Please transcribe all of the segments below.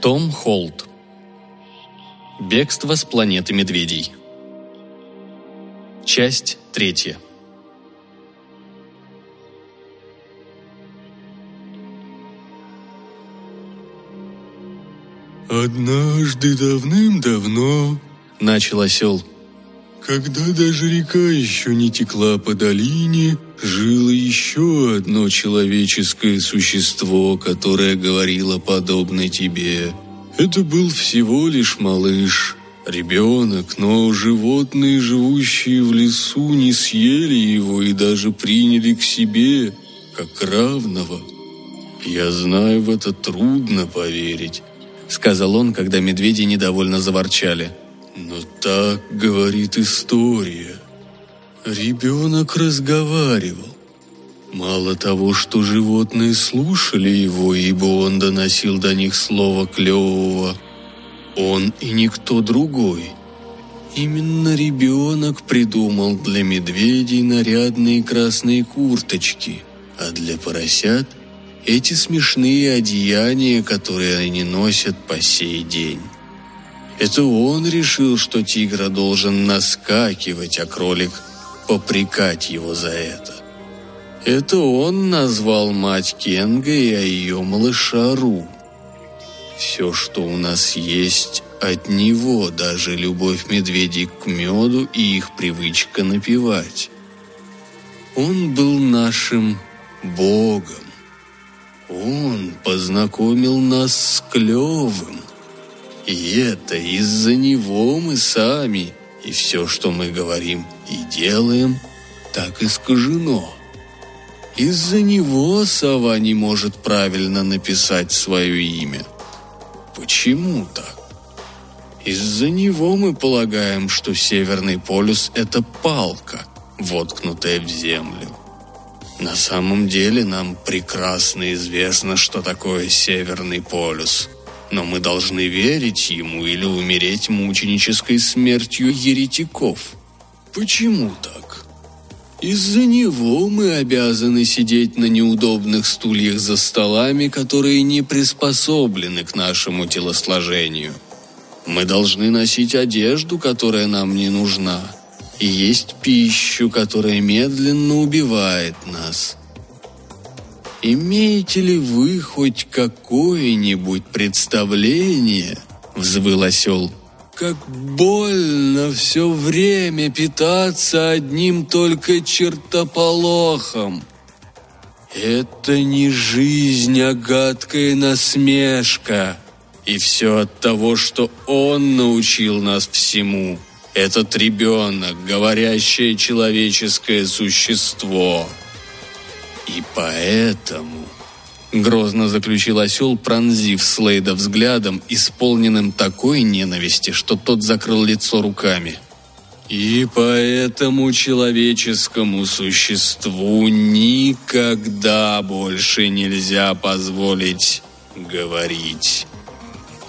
Том Холт. Бегство с планеты медведей. Часть третья. «Однажды давным-давно», — начал осел, «когда даже река еще не текла по долине, жило еще одно человеческое существо, которое говорило подобно тебе. Это был всего лишь малыш, ребенок, но животные, живущие в лесу, не съели его и даже приняли к себе, как равного. Я знаю, в это трудно поверить, сказал он, когда медведи недовольно заворчали. Но так говорит история. Ребенок разговаривал. Мало того, что животные слушали его, ибо он доносил до них слово клевого, он и никто другой. Именно ребенок придумал для медведей нарядные красные курточки, а для поросят эти смешные одеяния, которые они носят по сей день. Это он решил, что тигра должен наскакивать, а кролик попрекать его за это. Это он назвал мать Кенга и ее малыша Ру. Все, что у нас есть, от него, даже любовь медведей к меду и их привычка напевать. Он был нашим Богом. Он познакомил нас с Клевым. И это из-за него мы сами, и все, что мы говорим и делаем, так искажено. Из-за него сова не может правильно написать свое имя. Почему так? Из-за него мы полагаем, что Северный полюс – это палка, воткнутая в землю. На самом деле нам прекрасно известно, что такое Северный полюс. Но мы должны верить ему или умереть мученической смертью еретиков. Почему так? Из-за него мы обязаны сидеть на неудобных стульях за столами, которые не приспособлены к нашему телосложению. Мы должны носить одежду, которая нам не нужна – и есть пищу, которая медленно убивает нас. Имеете ли вы хоть какое-нибудь представление, взвыл осел, как больно все время питаться одним только чертополохом? Это не жизнь, а гадкая насмешка. И все от того, что он научил нас всему – этот ребенок, говорящее человеческое существо. И поэтому, грозно заключил осел, пронзив Слейда взглядом, исполненным такой ненависти, что тот закрыл лицо руками. И поэтому человеческому существу никогда больше нельзя позволить говорить.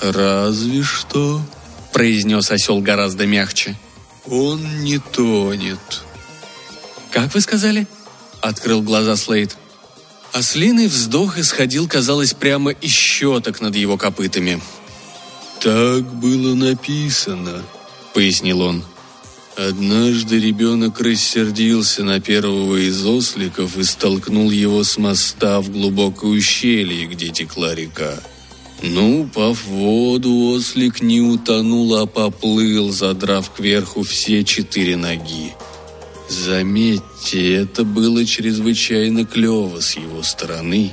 Разве что произнес осел гораздо мягче. «Он не тонет». «Как вы сказали?» — открыл глаза Слейд. Ослиный вздох исходил, казалось, прямо из щеток над его копытами. «Так было написано», — пояснил он. Однажды ребенок рассердился на первого из осликов и столкнул его с моста в глубокое ущелье, где текла река. Ну, упав в воду, ослик не утонул, а поплыл, задрав кверху все четыре ноги. Заметьте, это было чрезвычайно клево с его стороны.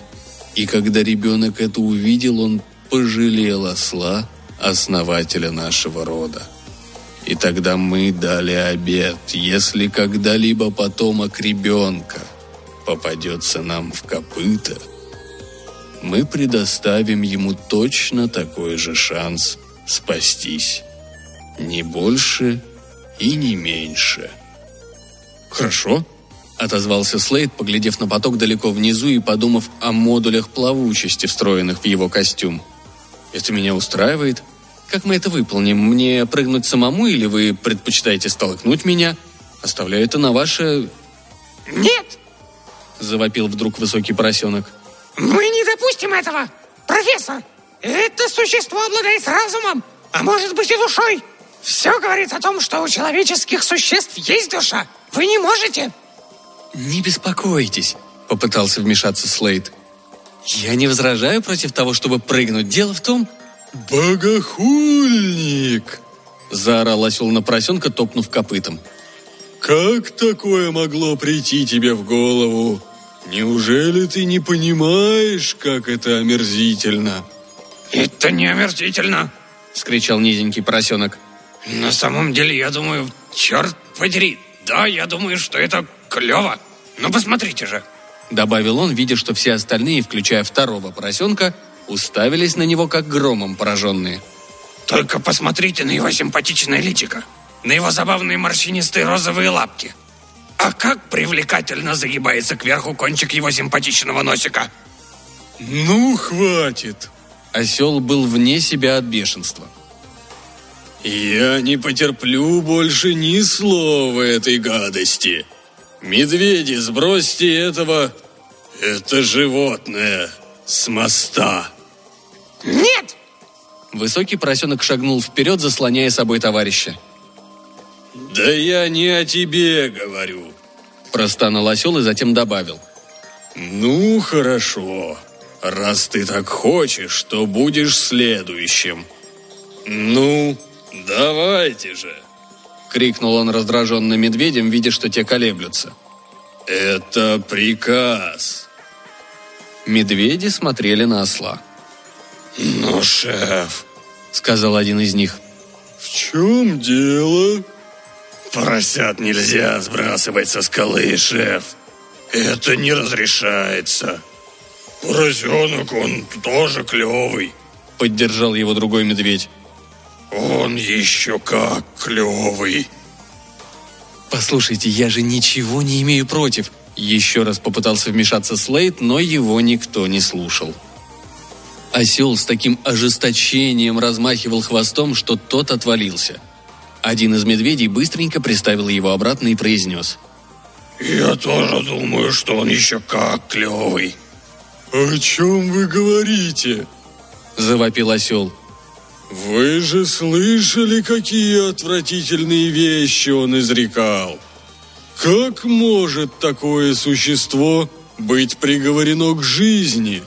И когда ребенок это увидел, он пожалел осла, основателя нашего рода. И тогда мы дали обет, если когда-либо потомок ребенка попадется нам в копыта – мы предоставим ему точно такой же шанс спастись. Не больше и не меньше. «Хорошо», — отозвался Слейд, поглядев на поток далеко внизу и подумав о модулях плавучести, встроенных в его костюм. «Это меня устраивает. Как мы это выполним? Мне прыгнуть самому или вы предпочитаете столкнуть меня? Оставляю это на ваше...» «Нет!» — завопил вдруг высокий поросенок. «Мы не допустим этого, профессор! Это существо обладает разумом, а может быть и душой. Все говорит о том, что у человеческих существ есть душа. Вы не можете. Не беспокойтесь, попытался вмешаться Слейд. Я не возражаю против того, чтобы прыгнуть. Дело в том... «Богохульник!» Заорал осел на поросенка, топнув копытом. «Как такое могло прийти тебе в голову? Неужели ты не понимаешь, как это омерзительно?» «Это не омерзительно!» — скричал низенький поросенок. «На самом деле, я думаю, черт подери, да, я думаю, что это клево. Ну, посмотрите же!» Добавил он, видя, что все остальные, включая второго поросенка, уставились на него, как громом пораженные. «Только посмотрите на его симпатичное личико, на его забавные морщинистые розовые лапки. А как привлекательно загибается кверху кончик его симпатичного носика!» «Ну, хватит!» Осел был вне себя от бешенства. «Я не потерплю больше ни слова этой гадости!» Медведи, сбросьте этого... Это животное с моста. Нет! Высокий поросенок шагнул вперед, заслоняя собой товарища. «Да я не о тебе говорю», – простонал осел и затем добавил. «Ну, хорошо. Раз ты так хочешь, то будешь следующим. Ну, давайте же». Крикнул он раздраженно медведям, видя, что те колеблются. «Это приказ!» Медведи смотрели на осла. «Но, шеф!» — сказал один из них. «В чем дело?» «Поросят нельзя сбрасывать со скалы, шеф. Это не разрешается. Поросенок, он тоже клевый», — поддержал его другой медведь. Он еще как клевый. Послушайте, я же ничего не имею против. Еще раз попытался вмешаться Слейд, но его никто не слушал. Осел с таким ожесточением размахивал хвостом, что тот отвалился. Один из медведей быстренько приставил его обратно и произнес. «Я тоже думаю, что он еще как клевый». «О чем вы говорите?» – завопил осел. «Вы же слышали, какие отвратительные вещи он изрекал? Как может такое существо быть приговорено к жизни?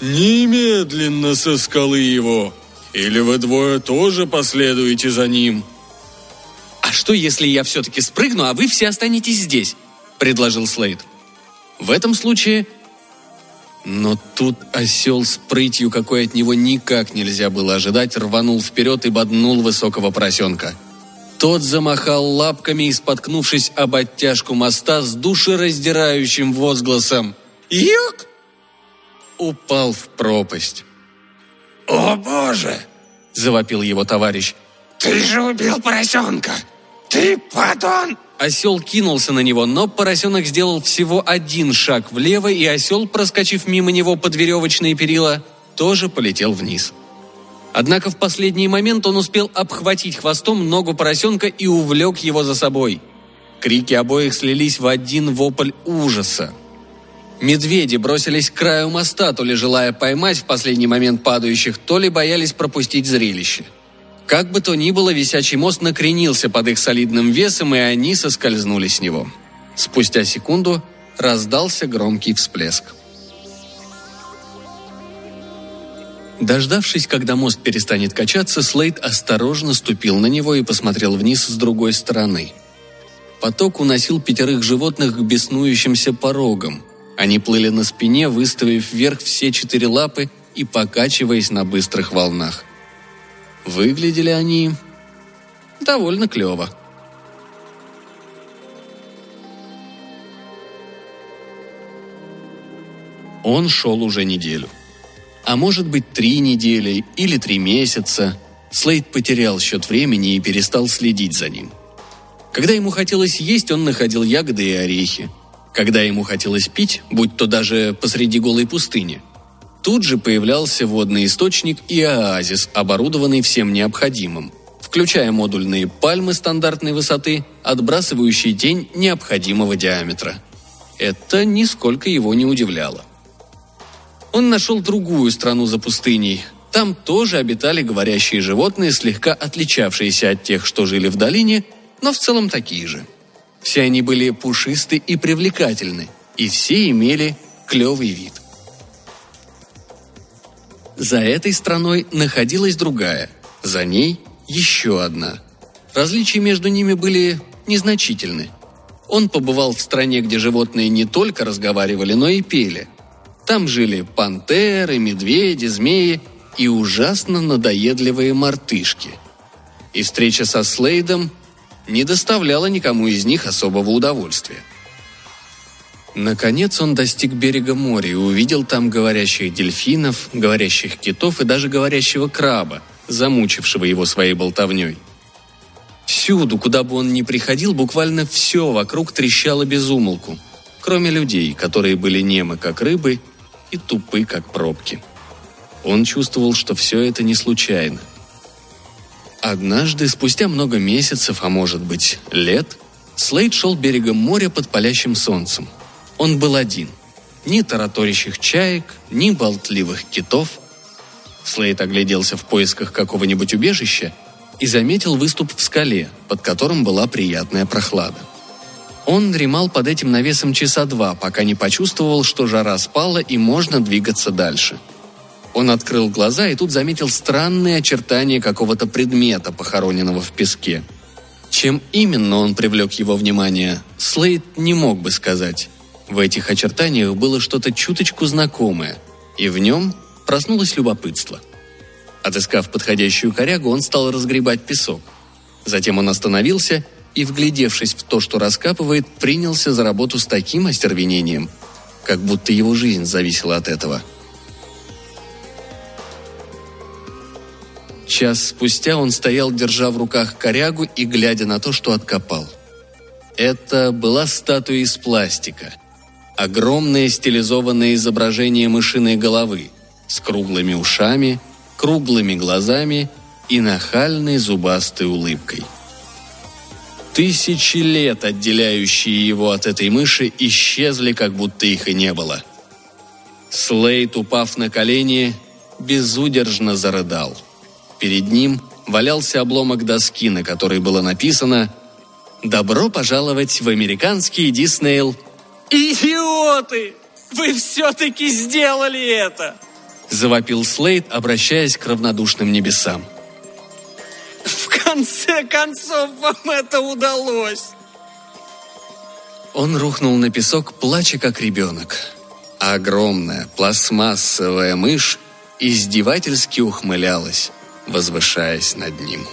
Немедленно со скалы его, или вы двое тоже последуете за ним?» «А что, если я все-таки спрыгну, а вы все останетесь здесь?» – предложил Слейд. В этом случае но тут осел с прытью, какой от него никак нельзя было ожидать, рванул вперед и боднул высокого поросенка. Тот замахал лапками и, споткнувшись об оттяжку моста с душераздирающим возгласом «Юг!» упал в пропасть. «О боже!» – завопил его товарищ. «Ты же убил поросенка! Ты подон!» Осел кинулся на него, но поросенок сделал всего один шаг влево, и осел, проскочив мимо него под веревочные перила, тоже полетел вниз. Однако в последний момент он успел обхватить хвостом ногу поросенка и увлек его за собой. Крики обоих слились в один вопль ужаса. Медведи бросились к краю моста, то ли желая поймать в последний момент падающих, то ли боялись пропустить зрелище – как бы то ни было, висячий мост накренился под их солидным весом, и они соскользнули с него. Спустя секунду раздался громкий всплеск. Дождавшись, когда мост перестанет качаться, Слейд осторожно ступил на него и посмотрел вниз с другой стороны. Поток уносил пятерых животных к беснующимся порогам. Они плыли на спине, выставив вверх все четыре лапы и покачиваясь на быстрых волнах. Выглядели они довольно клево. Он шел уже неделю. А может быть, три недели или три месяца. Слейд потерял счет времени и перестал следить за ним. Когда ему хотелось есть, он находил ягоды и орехи. Когда ему хотелось пить, будь то даже посреди голой пустыни, Тут же появлялся водный источник и оазис, оборудованный всем необходимым, включая модульные пальмы стандартной высоты, отбрасывающие тень необходимого диаметра. Это нисколько его не удивляло. Он нашел другую страну за пустыней, Там тоже обитали говорящие животные, слегка отличавшиеся от тех, что жили в долине, но в целом такие же. Все они были пушисты и привлекательны, и все имели клевый вид. За этой страной находилась другая, за ней еще одна. Различия между ними были незначительны. Он побывал в стране, где животные не только разговаривали, но и пели. Там жили пантеры, медведи, змеи и ужасно надоедливые мартышки. И встреча со Слейдом не доставляла никому из них особого удовольствия. Наконец он достиг берега моря и увидел там говорящих дельфинов, говорящих китов и даже говорящего краба, замучившего его своей болтовней. Всюду, куда бы он ни приходил, буквально все вокруг трещало без умолку, кроме людей, которые были немы, как рыбы, и тупы, как пробки. Он чувствовал, что все это не случайно. Однажды, спустя много месяцев, а может быть, лет, Слейд шел берегом моря под палящим солнцем. Он был один. Ни тараторящих чаек, ни болтливых китов. Слейд огляделся в поисках какого-нибудь убежища и заметил выступ в скале, под которым была приятная прохлада. Он дремал под этим навесом часа два, пока не почувствовал, что жара спала и можно двигаться дальше – он открыл глаза и тут заметил странные очертания какого-то предмета, похороненного в песке. Чем именно он привлек его внимание, Слейд не мог бы сказать. В этих очертаниях было что-то чуточку знакомое, и в нем проснулось любопытство. Отыскав подходящую корягу, он стал разгребать песок. Затем он остановился и, вглядевшись в то, что раскапывает, принялся за работу с таким остервенением, как будто его жизнь зависела от этого – Час спустя он стоял, держа в руках корягу и глядя на то, что откопал. Это была статуя из пластика. Огромное стилизованное изображение мышиной головы с круглыми ушами, круглыми глазами и нахальной зубастой улыбкой. Тысячи лет, отделяющие его от этой мыши, исчезли, как будто их и не было. Слейд, упав на колени, безудержно зарыдал – Перед ним валялся обломок доски, на которой было написано «Добро пожаловать в американский Диснейл». «Идиоты! Вы все-таки сделали это!» Завопил Слейд, обращаясь к равнодушным небесам. «В конце концов вам это удалось!» Он рухнул на песок, плача как ребенок. огромная пластмассовая мышь издевательски ухмылялась возвышаясь над ним.